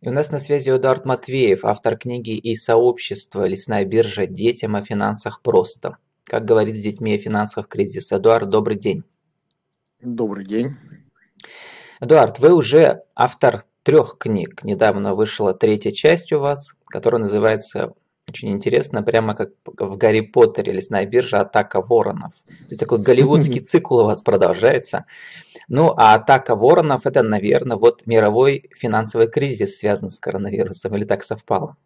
И у нас на связи Эдуард Матвеев, автор книги и сообщества «Лесная биржа. Детям о финансах просто». Как говорить с детьми о финансах в кризис. Эдуард, добрый день. Добрый день. Эдуард, вы уже автор трех книг. Недавно вышла третья часть у вас, которая называется очень интересно, прямо как в Гарри Поттере «Лесная биржа. Атака воронов». То есть такой голливудский цикл у вас продолжается. Ну, а атака воронов – это, наверное, вот мировой финансовый кризис связан с коронавирусом, или так совпало?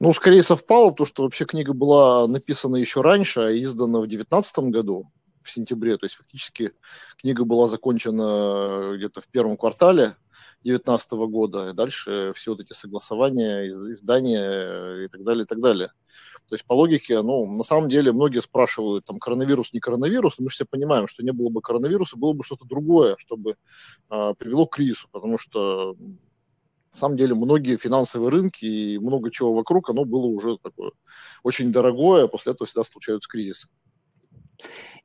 Ну, скорее совпало, потому что вообще книга была написана еще раньше, а издана в 2019 году, в сентябре. То есть фактически книга была закончена где-то в первом квартале 2019 года, и дальше все вот эти согласования, издания и так далее, и так далее. То есть по логике, ну, на самом деле многие спрашивают, там, коронавирус, не коронавирус, но мы все понимаем, что не было бы коронавируса, было бы что-то другое, чтобы э, привело к кризису, потому что на самом деле многие финансовые рынки и много чего вокруг, оно было уже такое очень дорогое, а после этого всегда случаются кризисы.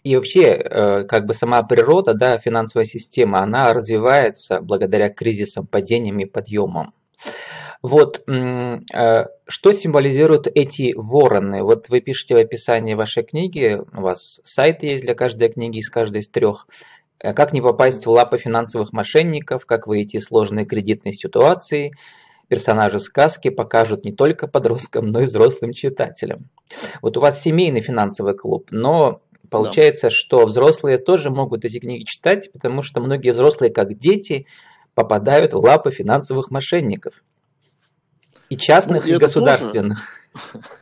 И вообще, э, как бы сама природа, да, финансовая система, она развивается благодаря кризисам, падениям и подъемам. Вот, э, что символизируют эти вороны? Вот вы пишете в описании вашей книги, у вас сайт есть для каждой книги из каждой из трех. Э, как не попасть в лапы финансовых мошенников, как выйти из сложной кредитной ситуации. Персонажи сказки покажут не только подросткам, но и взрослым читателям. Вот у вас семейный финансовый клуб, но Получается, да. что взрослые тоже могут эти книги читать, потому что многие взрослые, как дети, попадают в лапы финансовых мошенников. И частных, ну, и, и государственных.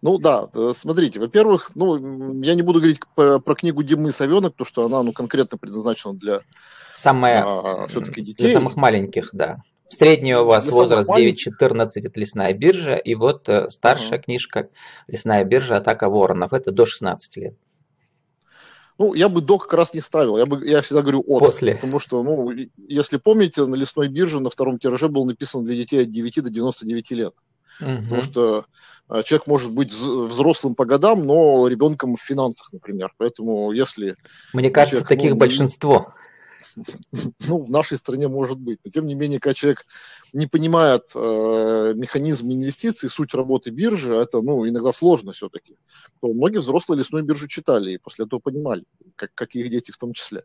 Ну да, э, смотрите, во-первых, ну, я не буду говорить про, про книгу Димы Савенок, потому что она ну, конкретно предназначена для Самое, а, все-таки детей. Для самых маленьких, да. Средний у вас для возраст 9-14 это лесная биржа, и вот э, старшая uh-huh. книжка Лесная биржа Атака воронов, это до 16 лет. Ну, я бы до как раз не ставил, я, бы, я всегда говорю от. После. Потому что, ну, если помните, на лесной бирже на втором тираже был написан для детей от 9 до 99 лет. Угу. Потому что а, человек может быть взрослым по годам, но ребенком в финансах, например. Поэтому если... Мне кажется, человек, таких ну, большинство. Ну, в нашей стране может быть. Но тем не менее, когда человек не понимает э, механизм инвестиций, суть работы биржи, это ну, иногда сложно все-таки, то многие взрослые лесную биржу читали и после этого понимали, как, как их дети в том числе.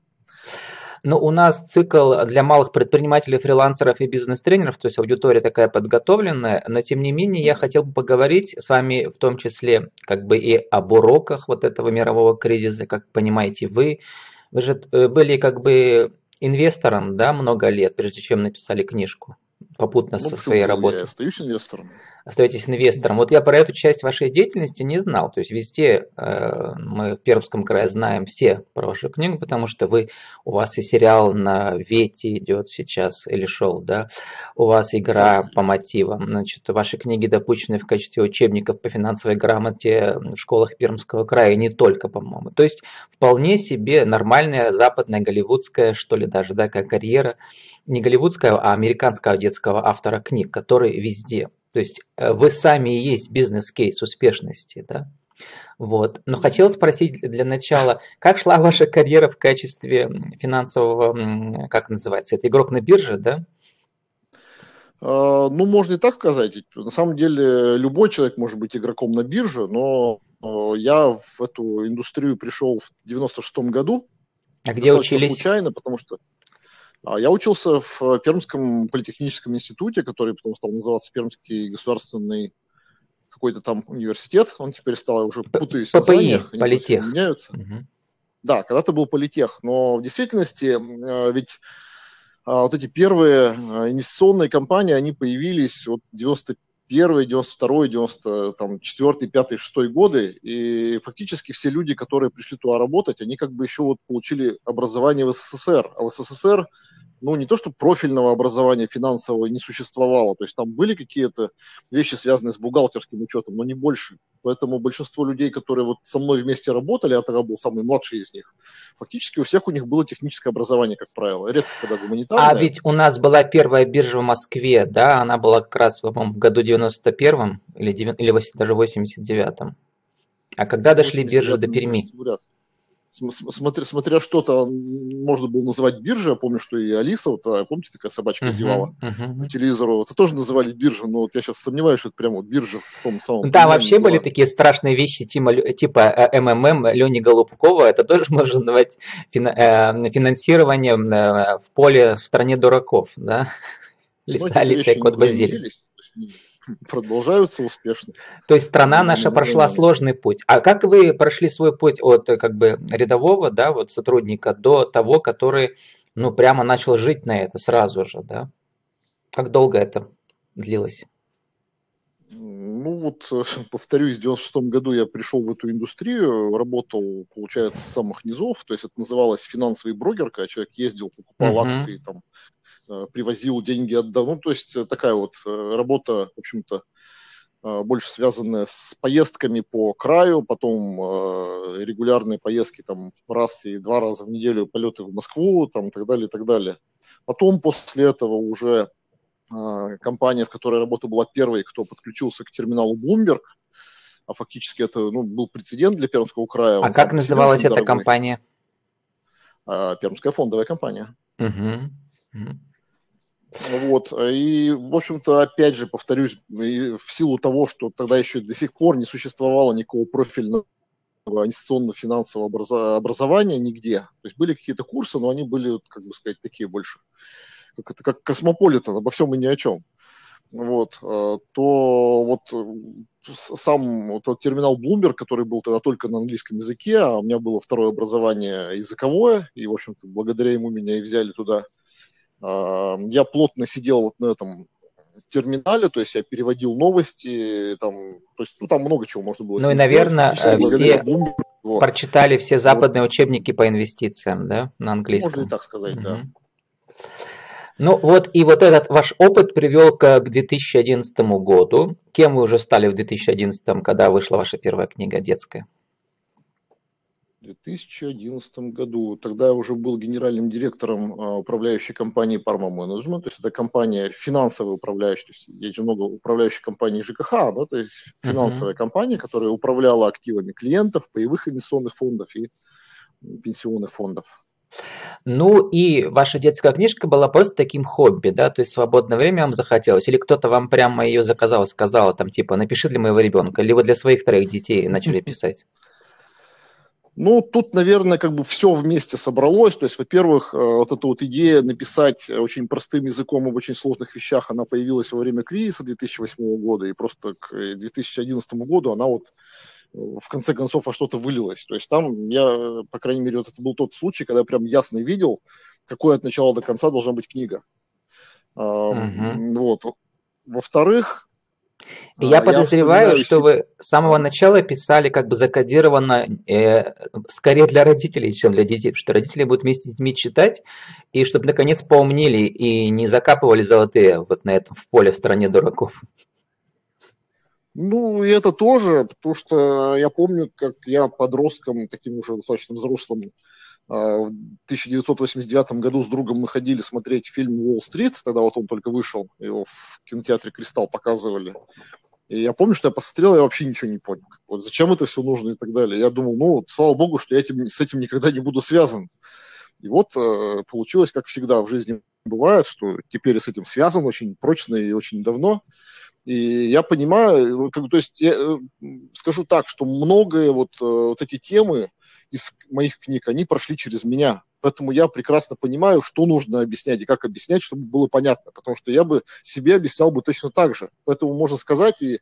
Но у нас цикл для малых предпринимателей, фрилансеров и бизнес-тренеров, то есть аудитория такая подготовленная, но тем не менее я хотел бы поговорить с вами в том числе как бы и об уроках вот этого мирового кризиса, как понимаете вы. Вы же э, были как бы инвестором, да, много лет, прежде чем написали книжку, попутно ну, со своей работой. Я остаюсь инвестором остаетесь инвестором. Вот я про эту часть вашей деятельности не знал. То есть везде э, мы в Пермском крае знаем все про вашу книгу, потому что вы, у вас и сериал на Вете идет сейчас или шел, да, у вас игра по мотивам. Значит, ваши книги допущены в качестве учебников по финансовой грамоте в школах Пермского края, и не только, по-моему. То есть вполне себе нормальная западная голливудская, что ли, даже, да, как карьера, не голливудская, а американского детского автора книг, который везде. То есть э, вы сами и есть бизнес-кейс успешности, да? Вот. Но хотел спросить для начала, как шла ваша карьера в качестве финансового, как называется, это игрок на бирже, да? А, ну, можно и так сказать. На самом деле, любой человек может быть игроком на бирже, но э, я в эту индустрию пришел в 96 году. А где учились? Случайно, потому что а я учился в Пермском политехническом институте, который потом стал называться Пермский государственный какой-то там университет. Он теперь стал, уже путаюсь в названиях. Политех. Меняются. Угу. Да, когда-то был политех. Но в действительности э, ведь а, вот эти первые э, инвестиционные компании, они появились вот 91 92 94 5 6 годы, и фактически все люди, которые пришли туда работать, они как бы еще вот получили образование в СССР, а в СССР ну, не то, что профильного образования финансового не существовало, то есть там были какие-то вещи, связанные с бухгалтерским учетом, но не больше. Поэтому большинство людей, которые вот со мной вместе работали, а тогда был самый младший из них, фактически у всех у них было техническое образование, как правило, редко когда гуманитарное. А ведь у нас была первая биржа в Москве, да, она была как раз, по-моему, в году 91-м или, или даже 89-м. А когда дошли биржи до Перми? Смотря, смотря что-то можно было называть биржей, я помню, что и Алиса, вот, а, помните, такая собачка uh-huh, зевала uh-huh. по телевизору, это тоже называли биржей, но вот я сейчас сомневаюсь, что это прямо вот биржа в том самом... Да, вообще была. были такие страшные вещи типа, типа МММ Лени Голубкова, это тоже можно называть финансированием в поле в стране дураков, да? Лиса, Алиса и Кот Базилий продолжаются успешно. То есть страна наша прошла сложный путь. А как вы прошли свой путь от как бы рядового, да, вот сотрудника до того, который, ну, прямо начал жить на это сразу же, да? Как долго это длилось? Ну вот, повторюсь, в 96 году я пришел в эту индустрию, работал, получается, с самых низов, то есть это называлось финансовый брокер, когда человек ездил, покупал uh-huh. акции, там, Э, привозил деньги отдал. Ну, то есть э, такая вот э, работа, в общем-то, больше связанная с поездками по краю, потом регулярные поездки там раз и два раза в неделю полеты в Москву, там и так далее, и так далее. Потом после этого уже компания, в которой я работал, была первой, кто подключился к терминалу Bloomberg, а фактически это ну, был прецедент для Пермского края. А как называлась эта дорогой. компания? Пермская фондовая компания. Угу. Угу. Вот. И, в общем-то, опять же, повторюсь, в силу того, что тогда еще до сих пор не существовало никакого профильного инвестиционно-финансового образования нигде. То есть были какие-то курсы, но они были, как бы сказать, такие больше, как это как космополитен, обо всем и ни о чем. Вот, э, то вот э, сам вот этот терминал Bloomberg, который был тогда только на английском языке, а у меня было второе образование языковое, и, в общем-то, благодаря ему меня и взяли туда – я плотно сидел вот на этом терминале, то есть я переводил новости, там, то есть, ну, там много чего можно было. Ну и, наверное, все вот. прочитали все западные вот. учебники по инвестициям, да, на английском. Можно и так сказать, угу. да. Ну вот и вот этот ваш опыт привел к 2011 году. Кем вы уже стали в 2011, когда вышла ваша первая книга детская? 2011 году. Тогда я уже был генеральным директором а, управляющей компании Parma Management, то есть это компания финансовая управляющая, то есть есть же много управляющих компаний ЖКХ, но то есть финансовая uh-huh. компания, которая управляла активами клиентов, боевых инвестиционных фондов и пенсионных фондов. Ну и ваша детская книжка была просто таким хобби, да, то есть свободное время вам захотелось, или кто-то вам прямо ее заказал, сказал, там, типа, напиши для моего ребенка, или вы для своих троих детей начали писать? Ну, тут, наверное, как бы все вместе собралось. То есть, во-первых, э, вот эта вот идея написать очень простым языком об очень сложных вещах, она появилась во время кризиса 2008 года, и просто к 2011 году она вот в конце концов во что-то вылилась. То есть там я, по крайней мере, вот это был тот случай, когда я прям ясно видел, какой от начала до конца должна быть книга. Uh-huh. Вот. Во-вторых, я а, подозреваю, я что вы с самого начала писали как бы закодированно э, скорее для родителей, чем для детей, что родители будут вместе с детьми читать, и чтобы наконец поумнели и не закапывали золотые вот на этом в поле в стране дураков. Ну, и это тоже, потому что я помню, как я подростком, таким уже достаточно взрослым, а, в 1989 году с другом мы ходили смотреть фильм «Уолл-стрит», тогда вот он только вышел, его в кинотеатре «Кристалл» показывали. И я помню, что я посмотрел, я вообще ничего не понял. Вот зачем это все нужно и так далее. Я думал, ну, слава богу, что я этим, с этим никогда не буду связан. И вот э, получилось, как всегда в жизни бывает, что теперь с этим связан очень прочно и очень давно. И я понимаю, как, то есть я э, скажу так, что многое вот, э, вот эти темы, из моих книг, они прошли через меня. Поэтому я прекрасно понимаю, что нужно объяснять и как объяснять, чтобы было понятно. Потому что я бы себе объяснял бы точно так же. Поэтому можно сказать и э,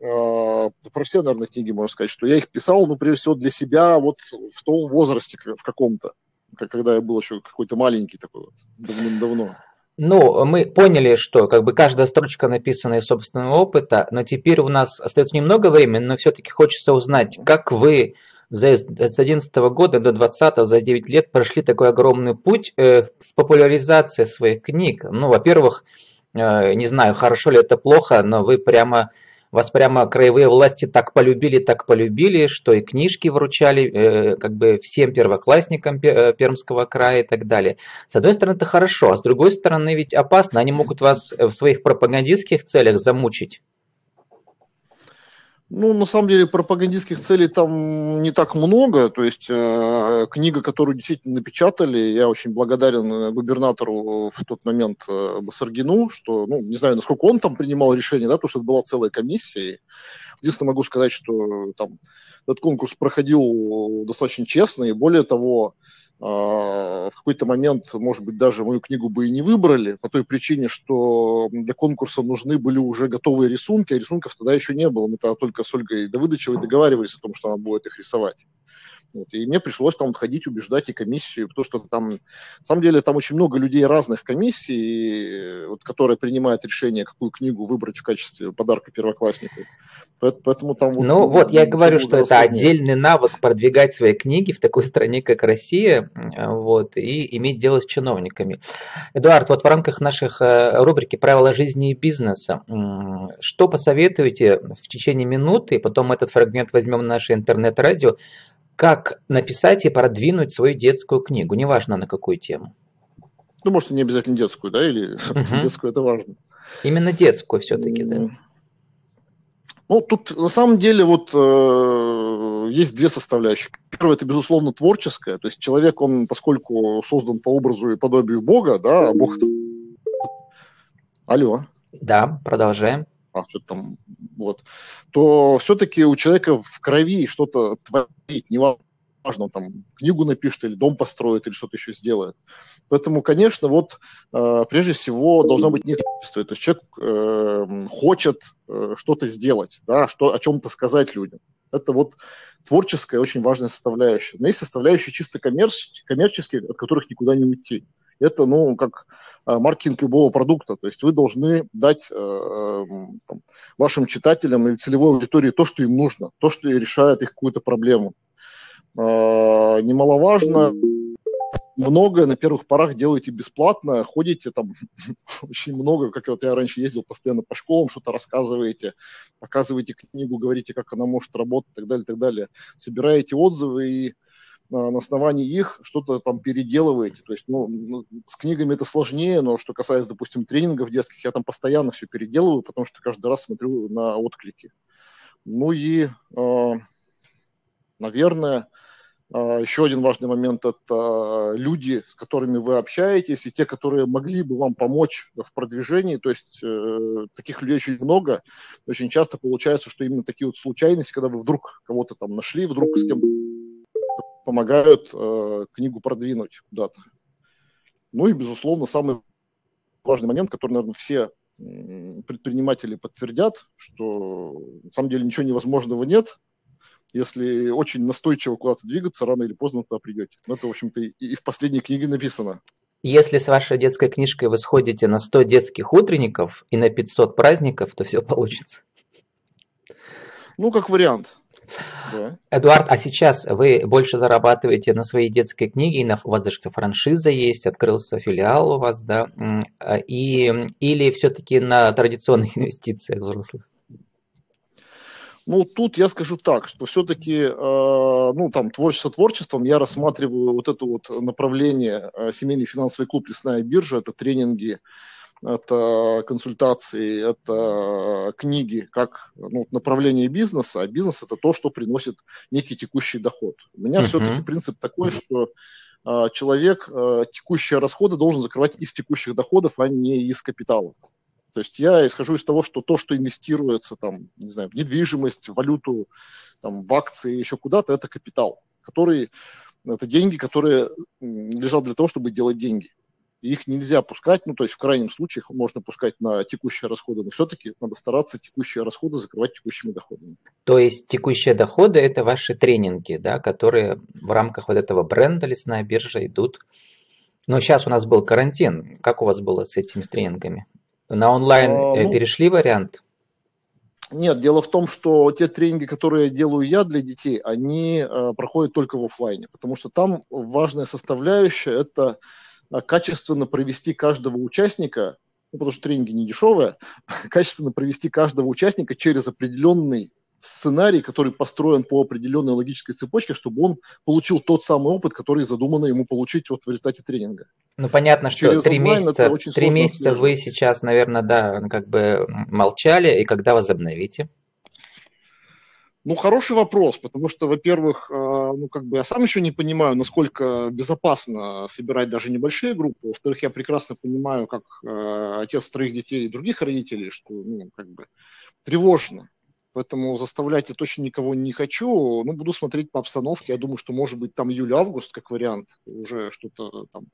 про все, наверное, книги можно сказать, что я их писал, ну, прежде всего, для себя вот в том возрасте в каком-то, когда я был еще какой-то маленький такой вот, давным-давно. Ну, мы поняли, что как бы каждая строчка написана из собственного опыта, но теперь у нас остается немного времени, но все-таки хочется узнать, как вы за, с 2011 года до 2020, за 9 лет прошли такой огромный путь э, в популяризации своих книг. Ну, во-первых, э, не знаю, хорошо ли это плохо, но вы прямо вас прямо краевые власти так полюбили, так полюбили, что и книжки вручали э, как бы всем первоклассникам э, Пермского края и так далее. С одной стороны, это хорошо, а с другой стороны, ведь опасно. Они могут вас в своих пропагандистских целях замучить. Ну, на самом деле, пропагандистских целей там не так много. То есть э, книга, которую действительно напечатали, я очень благодарен э, губернатору в тот момент э, Басаргину, что, ну, не знаю, насколько он там принимал решение, да, потому что это была целая комиссия. Единственное, могу сказать, что там этот конкурс проходил достаточно честно, и более того, в какой-то момент, может быть, даже мою книгу бы и не выбрали, по той причине, что для конкурса нужны были уже готовые рисунки, а рисунков тогда еще не было. Мы тогда только с Ольгой Давыдовичевой договаривались о том, что она будет их рисовать. Вот. И мне пришлось там ходить, убеждать и комиссию, потому что там, на самом деле, там очень много людей разных комиссий, вот, которые принимают решение, какую книгу выбрать в качестве подарка первокласснику. Поэтому там вот, ну вот, я говорю, что это отдельный навык продвигать свои книги в такой стране, как Россия, вот, и иметь дело с чиновниками. Эдуард, вот в рамках наших э, рубрики «Правила жизни и бизнеса», что посоветуете в течение минуты, потом этот фрагмент возьмем в наше интернет-радио, как написать и продвинуть свою детскую книгу, неважно на какую тему. Ну, может, не обязательно детскую, да, или угу. детскую это важно. Именно детскую все-таки, да. Ну, тут на самом деле вот э, есть две составляющие. Первое, это, безусловно, творческое. То есть человек, он, поскольку создан по образу и подобию Бога, да, а Бог... Алло. Да, продолжаем а что-то там, вот, то все-таки у человека в крови что-то творить, неважно, там книгу напишет или дом построит или что-то еще сделает. Поэтому, конечно, вот э, прежде всего должно быть некое То есть человек э, хочет э, что-то сделать, да, что, о чем-то сказать людям. Это вот творческая очень важная составляющая. Но есть составляющие чисто коммерческие от которых никуда не уйти это, ну, как а, маркетинг любого продукта. То есть вы должны дать э, эм, там, вашим читателям или целевой аудитории то, что им нужно, то, что решает их какую-то проблему. Э, немаловажно, многое на первых порах делаете бесплатно, ходите там очень много, как вот я раньше ездил постоянно по школам, что-то рассказываете, показываете книгу, говорите, как она может работать и так далее, так далее. Собираете отзывы и на основании их что-то там переделываете. То есть, ну, ну, с книгами это сложнее, но что касается, допустим, тренингов детских, я там постоянно все переделываю, потому что каждый раз смотрю на отклики. Ну и, э, наверное, э, еще один важный момент – это люди, с которыми вы общаетесь, и те, которые могли бы вам помочь в продвижении. То есть э, таких людей очень много. Очень часто получается, что именно такие вот случайности, когда вы вдруг кого-то там нашли, вдруг с кем-то помогают э, книгу продвинуть куда-то. Ну и, безусловно, самый важный момент, который, наверное, все предприниматели подтвердят, что на самом деле ничего невозможного нет. Если очень настойчиво куда-то двигаться, рано или поздно туда придете. Но это, в общем-то, и, и в последней книге написано. Если с вашей детской книжкой вы сходите на 100 детских утренников и на 500 праздников, то все получится. Ну, как вариант. Да. Эдуард, а сейчас вы больше зарабатываете на своей детской книге, на, у вас даже франшиза есть, открылся филиал у вас, да, а, и, или все-таки на традиционных инвестициях взрослых? Ну, тут я скажу так, что все-таки, э, ну, там, творчество творчеством, я рассматриваю вот это вот направление э, семейный финансовый клуб «Лесная биржа», это тренинги, это консультации, это книги как ну, направление бизнеса, а бизнес это то, что приносит некий текущий доход. У меня uh-huh. все-таки принцип такой, что э, человек э, текущие расходы должен закрывать из текущих доходов, а не из капитала. То есть я исхожу из того, что то, что инвестируется там, не знаю, в недвижимость, в валюту, там, в акции, еще куда-то, это капитал, который это деньги, которые лежат для того, чтобы делать деньги их нельзя пускать, ну, то есть в крайнем случае их можно пускать на текущие расходы, но все-таки надо стараться текущие расходы закрывать текущими доходами. То есть текущие доходы – это ваши тренинги, да, которые в рамках вот этого бренда «Лесная биржа» идут. Но сейчас у нас был карантин. Как у вас было с этими тренингами? На онлайн а, э, ну, перешли вариант? Нет, дело в том, что те тренинги, которые делаю я для детей, они э, проходят только в офлайне, потому что там важная составляющая – это качественно провести каждого участника, ну, потому что тренинги не дешевые, качественно провести каждого участника через определенный сценарий, который построен по определенной логической цепочке, чтобы он получил тот самый опыт, который задумано ему получить вот в результате тренинга. Ну, понятно, что три месяца, три месяца вы сейчас, наверное, да, как бы молчали, и когда возобновите? Ну, хороший вопрос, потому что, во-первых, э, ну, как бы я сам еще не понимаю, насколько безопасно собирать даже небольшие группы. Во-вторых, я прекрасно понимаю, как э, отец троих детей и других родителей, что, ну, как бы тревожно. Поэтому заставлять я точно никого не хочу. Ну, буду смотреть по обстановке. Я думаю, что, может быть, там июль-август, как вариант, уже что-то там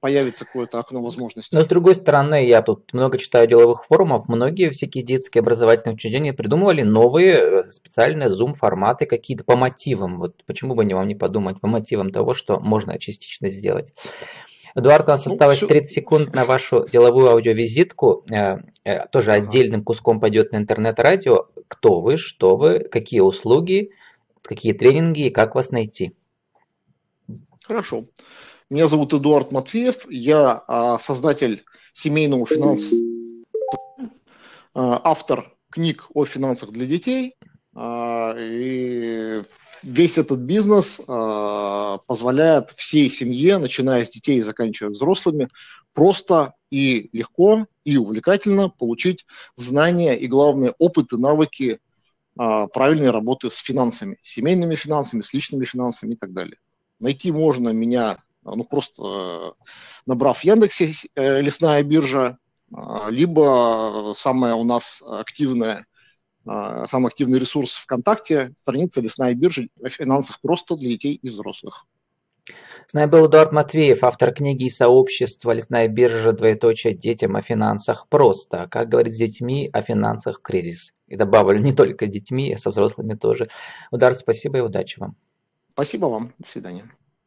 появится какое-то окно возможностей. Но, с другой стороны, я тут много читаю деловых форумов. Многие всякие детские образовательные учреждения придумывали новые э, специальные зум-форматы какие-то по мотивам. Вот почему бы не вам не подумать по мотивам того, что можно частично сделать. Эдуард, у нас ну, осталось 30 секунд на вашу деловую аудиовизитку. Э, э, тоже отдельным куском пойдет на интернет-радио. Кто вы, что вы, какие услуги, какие тренинги и как вас найти? Хорошо. Меня зовут Эдуард Матвеев. Я а, создатель семейного финанса, автор книг о финансах для детей. А, и весь этот бизнес э, позволяет всей семье, начиная с детей и заканчивая взрослыми, просто и легко и увлекательно получить знания и, главное, опыт и навыки э, правильной работы с финансами, с семейными финансами, с личными финансами и так далее. Найти можно меня, ну, просто э, набрав в Яндексе э, «Лесная биржа», либо самая у нас активная – а, самый активный ресурс ВКонтакте, страница «Лесная биржа» о финансах просто для детей и взрослых. С нами был Эдуард Матвеев, автор книги и сообщества «Лесная биржа. Двоеточие. Детям о финансах просто». Как говорить с детьми о финансах кризис. И добавлю, не только детьми, а со взрослыми тоже. Удар, спасибо и удачи вам. Спасибо вам. До свидания.